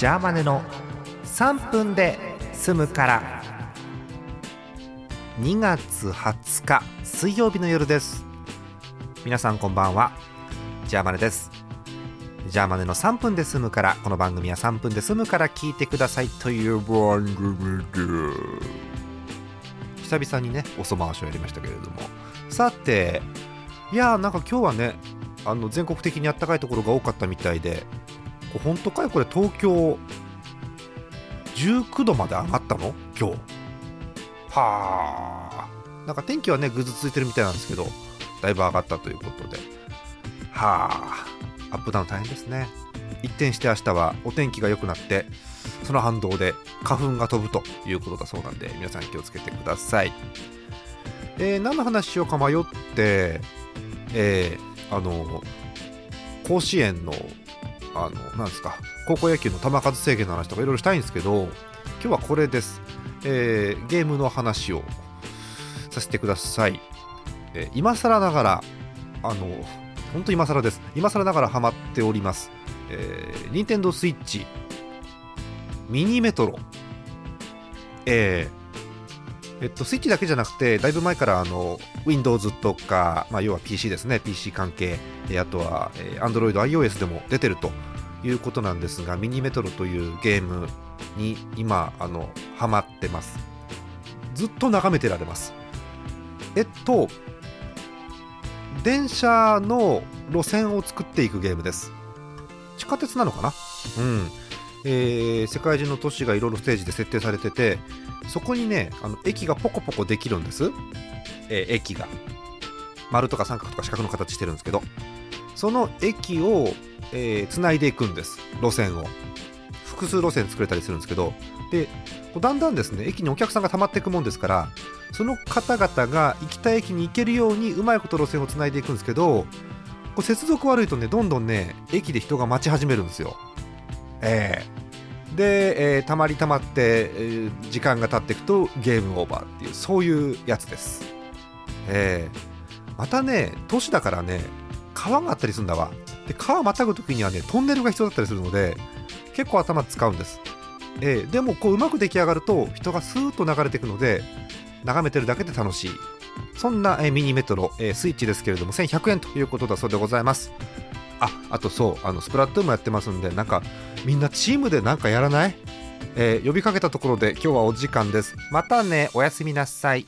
ジャーマネの3分で済むから。2月20日水曜日の夜です。皆さんこんばんは。ジャーマネです。ジャーマネの3分で済むからこの番組は3分で済むから聞いてください。という番組で久々にねおそ回しをやりましたけれども。さていやーなんか今日はねあの全国的にあったかいところが多かったみたいでこれ本当かい？これ東京19度まで上がったの？今日。はあ。なんか天気はねぐずついてるみたいなんですけどだいぶ上がったということで。はあ。アップダウン大変ですね。一転して明日はお天気が良くなってその反動で花粉が飛ぶということだそうなんで皆さん気をつけてください、えー、何の話しようか迷ってえー、あの甲子園のあのなんですか高校野球の球数制限の話とかいろいろしたいんですけど今日はこれです、えー、ゲームの話をさせてください、えー、今更ながらあの本当今更です。今更ながらハマっております、えー、任天堂スイッチミニメトロ。えーえっと、スイッチだけじゃなくて、だいぶ前からあの Windows とか、まあ、要は PC ですね、PC 関係、あとは、Android、iOS でも出てるということなんですが、ミニメトロというゲームに今、あのハマってます。ずっと眺めてられます。えっと、電車の路線を作っていくゲームです。地下鉄なのかな？うん。えー、世界中の都市がいろいろステージで設定されててそこにねあの駅がポコポコできるんです、えー、駅が。丸とか三角とか四角の形してるんですけど。その駅をえー、繋いでいくんです。路線を。複数路線作れたりするんですけど。でだんだんですね駅にお客さんが溜まっていくもんですからその方々が行きたい駅に行けるようにうまいこと路線をつないでいくんですけどこう接続悪いとねどんどんね駅で人が待ち始めるんですよえー、で、えー、たまりたまって、えー、時間が経っていくとゲームオーバーっていうそういうやつです、えー、またね都市だからね川があったりするんだわ。で川またぐ時にはねトンネルが必要だったりするので結構頭使うんです、えー、でもこううまく出来上がると人がスーッと流れていくので眺めてるだけで楽しい。そんな、え、ミニメトロ、え、スイッチですけれども1100円ということだそうでございます。ああとそうあのスプラトゥーンもやってますんでなんかみんなチームでなんかやらない、えー、呼びかけたところで今日はお時間です。またねおやすみなさい。